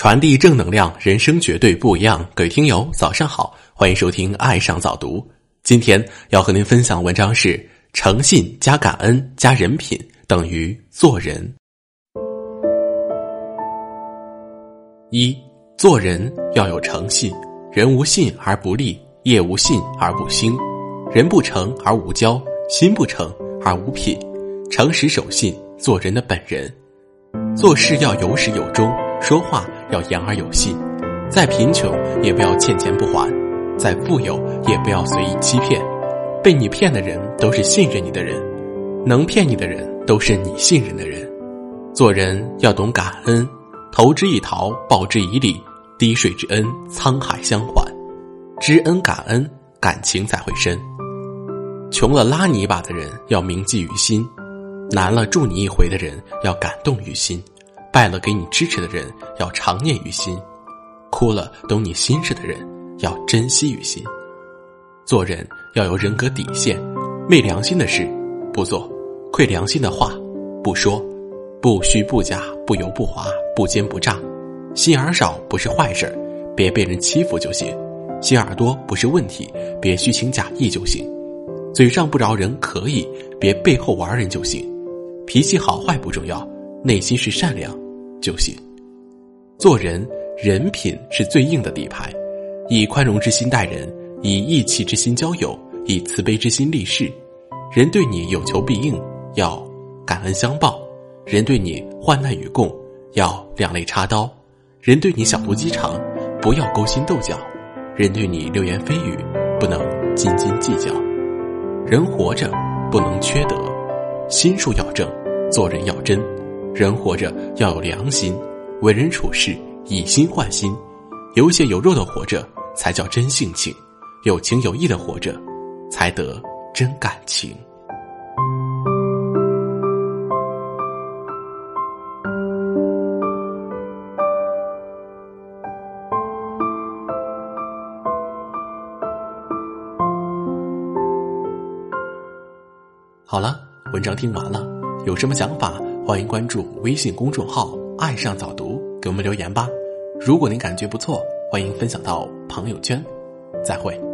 传递正能量，人生绝对不一样。各位听友，早上好，欢迎收听《爱上早读》。今天要和您分享的文章是：诚信加感恩加人品等于做人。一做人要有诚信，人无信而不立，业无信而不兴，人不诚而无交，心不诚而无品。诚实守信，做人的本人。做事要有始有终。说话要言而有信，再贫穷也不要欠钱不还，再富有也不要随意欺骗。被你骗的人都是信任你的人，能骗你的人都是你信任的人。做人要懂感恩，投之以桃，报之以李，滴水之恩，沧海相还。知恩感恩，感情才会深。穷了拉你一把的人要铭记于心，难了助你一回的人要感动于心。败了给你支持的人要常念于心，哭了懂你心事的人要珍惜于心。做人要有人格底线，昧良心的事不做，愧良心的话不说，不虚不假，不油不滑，不奸不诈。心眼少不是坏事别被人欺负就行；心眼多不是问题，别虚情假意就行。嘴上不饶人可以，别背后玩人就行。脾气好坏不重要。内心是善良就行，做人人品是最硬的底牌，以宽容之心待人，以义气之心交友，以慈悲之心立事。人对你有求必应，要感恩相报；人对你患难与共，要两肋插刀；人对你小肚鸡肠，不要勾心斗角；人对你流言蜚语，不能斤斤计较。人活着不能缺德，心术要正，做人要真。人活着要有良心，为人处事以心换心，有血有肉的活着才叫真性情，有情有义的活着才得真感情。好了，文章听完了，有什么想法？欢迎关注微信公众号“爱上早读”，给我们留言吧。如果您感觉不错，欢迎分享到朋友圈。再会。